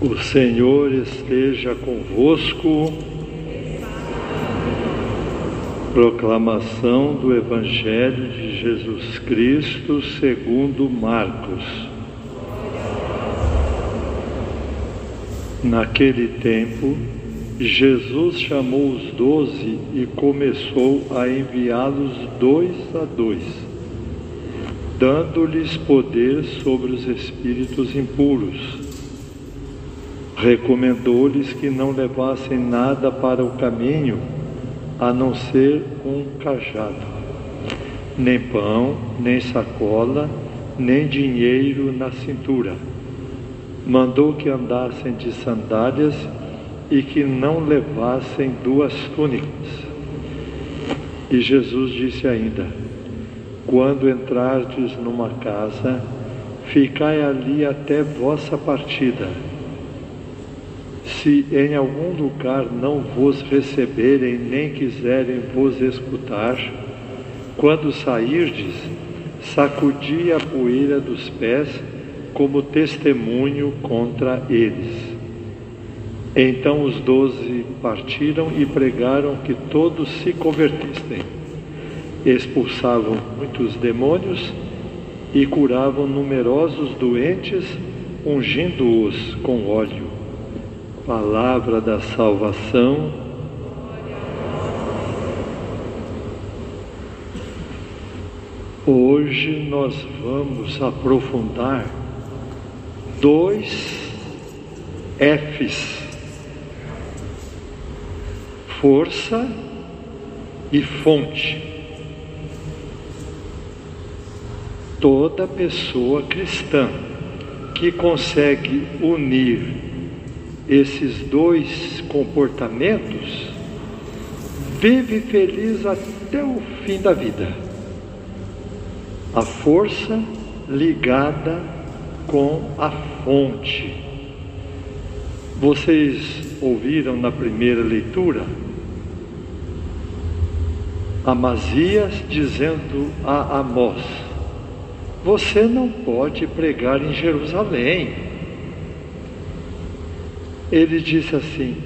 O Senhor esteja convosco. Proclamação do Evangelho de Jesus Cristo segundo Marcos. Naquele tempo, Jesus chamou os doze e começou a enviá-los dois a dois, dando-lhes poder sobre os espíritos impuros recomendou-lhes que não levassem nada para o caminho, a não ser um cajado, nem pão, nem sacola, nem dinheiro na cintura. Mandou que andassem de sandálias e que não levassem duas túnicas. E Jesus disse ainda: Quando entrardes numa casa, ficai ali até vossa partida se em algum lugar não vos receberem, nem quiserem vos escutar, quando sairdes, sacudi a poeira dos pés como testemunho contra eles. Então os doze partiram e pregaram que todos se convertissem. Expulsavam muitos demônios e curavam numerosos doentes, ungindo-os com óleo. Palavra da salvação. Hoje nós vamos aprofundar dois Fs: força e fonte. Toda pessoa cristã que consegue unir esses dois comportamentos, vive feliz até o fim da vida. A força ligada com a fonte. Vocês ouviram na primeira leitura Amazias dizendo a Amós: Você não pode pregar em Jerusalém ele disse assim: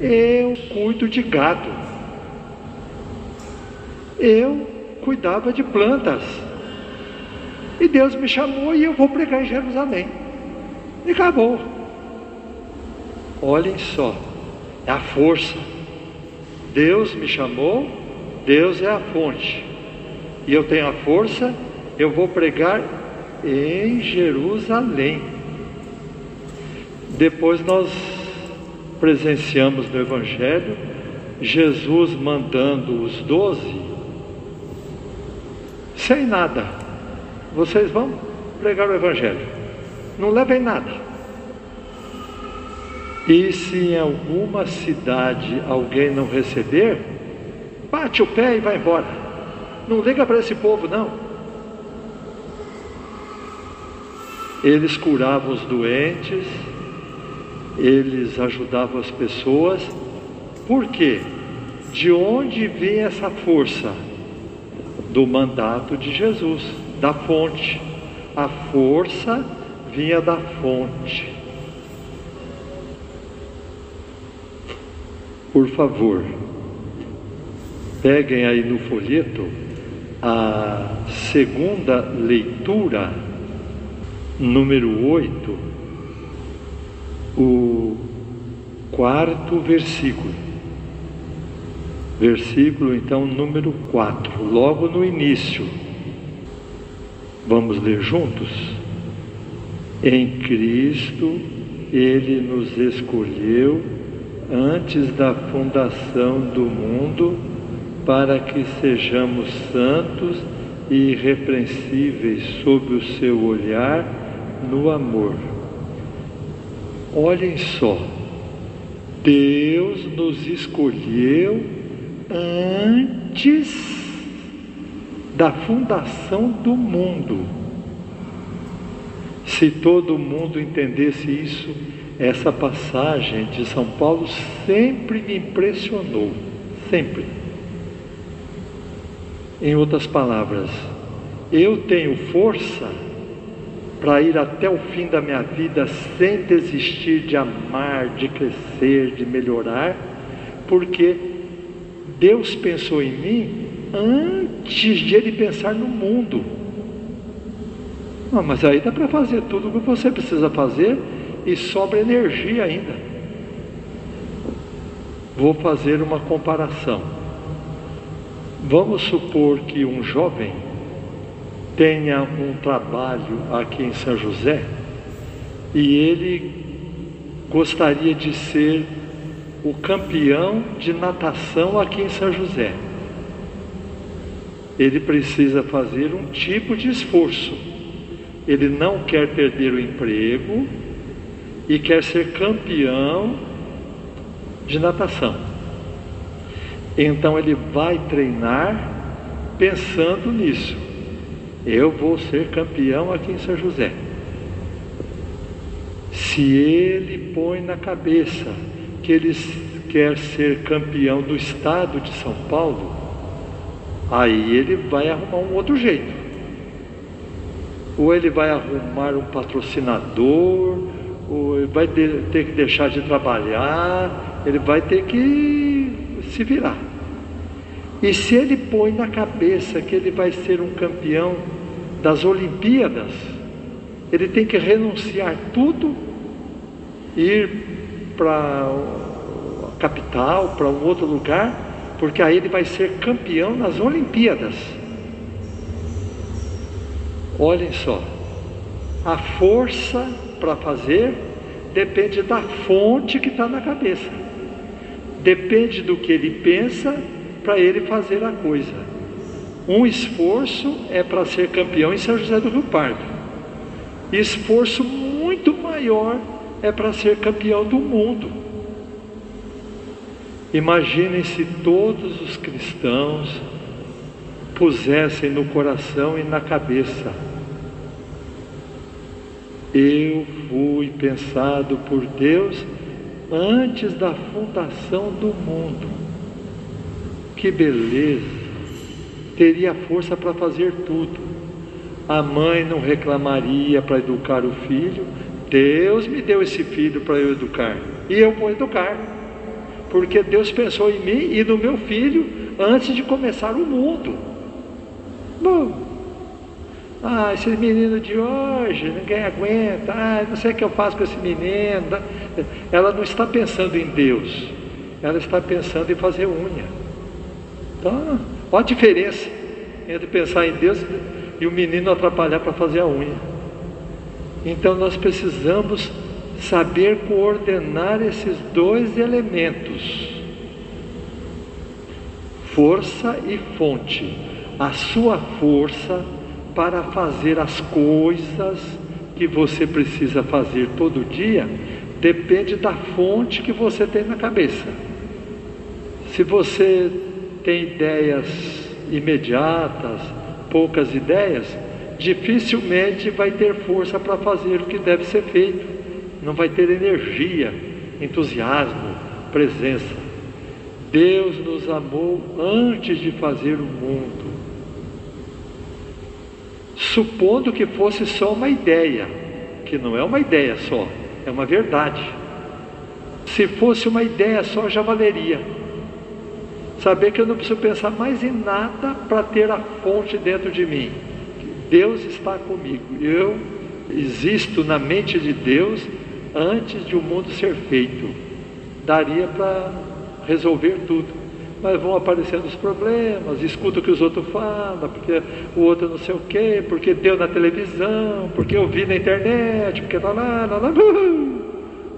Eu cuido de gado, eu cuidava de plantas, e Deus me chamou e eu vou pregar em Jerusalém. E acabou. Olhem só, é a força. Deus me chamou, Deus é a fonte, e eu tenho a força, eu vou pregar em Jerusalém. Depois nós presenciamos no Evangelho Jesus mandando os doze sem nada. Vocês vão pregar o Evangelho, não levem nada. E se em alguma cidade alguém não receber, bate o pé e vai embora. Não liga para esse povo, não. Eles curavam os doentes, eles ajudavam as pessoas. Por quê? De onde vem essa força? Do mandato de Jesus, da fonte. A força vinha da fonte. Por favor, peguem aí no folheto a segunda leitura, número 8 o quarto versículo. Versículo então número 4, logo no início. Vamos ler juntos? Em Cristo ele nos escolheu antes da fundação do mundo para que sejamos santos e irrepreensíveis sob o seu olhar no amor Olhem só, Deus nos escolheu antes da fundação do mundo. Se todo mundo entendesse isso, essa passagem de São Paulo sempre me impressionou, sempre. Em outras palavras, eu tenho força para ir até o fim da minha vida sem desistir de amar, de crescer, de melhorar, porque Deus pensou em mim antes de Ele pensar no mundo. Não, mas aí dá para fazer tudo o que você precisa fazer e sobra energia ainda. Vou fazer uma comparação. Vamos supor que um jovem tenha um trabalho aqui em São José e ele gostaria de ser o campeão de natação aqui em São José. Ele precisa fazer um tipo de esforço. Ele não quer perder o emprego e quer ser campeão de natação. Então ele vai treinar pensando nisso. Eu vou ser campeão aqui em São José. Se ele põe na cabeça que ele quer ser campeão do estado de São Paulo, aí ele vai arrumar um outro jeito. Ou ele vai arrumar um patrocinador, ou ele vai ter que deixar de trabalhar, ele vai ter que se virar. E se ele põe na cabeça que ele vai ser um campeão das Olimpíadas, ele tem que renunciar tudo, ir para a capital, para um outro lugar, porque aí ele vai ser campeão nas Olimpíadas. Olhem só, a força para fazer depende da fonte que está na cabeça, depende do que ele pensa para ele fazer a coisa. Um esforço é para ser campeão em São José do Rio Pardo. Esforço muito maior é para ser campeão do mundo. Imaginem se todos os cristãos pusessem no coração e na cabeça. Eu fui pensado por Deus antes da fundação do mundo. Que beleza! Teria força para fazer tudo. A mãe não reclamaria para educar o filho. Deus me deu esse filho para eu educar. E eu vou educar. Porque Deus pensou em mim e no meu filho antes de começar o mundo. Bom, ah, esse menino de hoje, ninguém aguenta. Ah, não sei o que eu faço com esse menino. Ela não está pensando em Deus, ela está pensando em fazer unha. Então, olha a diferença entre pensar em Deus e o menino atrapalhar para fazer a unha. Então nós precisamos saber coordenar esses dois elementos: força e fonte. A sua força para fazer as coisas que você precisa fazer todo dia depende da fonte que você tem na cabeça. Se você tem ideias imediatas, poucas ideias, dificilmente vai ter força para fazer o que deve ser feito, não vai ter energia, entusiasmo, presença. Deus nos amou antes de fazer o mundo. Supondo que fosse só uma ideia, que não é uma ideia só, é uma verdade. Se fosse uma ideia só, já valeria. Saber que eu não preciso pensar mais em nada para ter a fonte dentro de mim. Deus está comigo. Eu existo na mente de Deus antes de o mundo ser feito. Daria para resolver tudo. Mas vão aparecendo os problemas, escuta o que os outros falam, porque o outro não sei o quê, porque deu na televisão, porque eu vi na internet, porque lá, lá, lá, lá.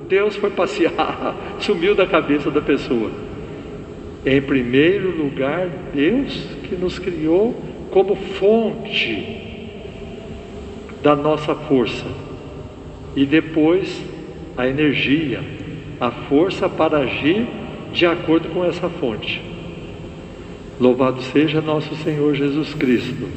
Deus foi passear, sumiu da cabeça da pessoa. Em primeiro lugar, Deus que nos criou como fonte da nossa força. E depois a energia, a força para agir de acordo com essa fonte. Louvado seja nosso Senhor Jesus Cristo.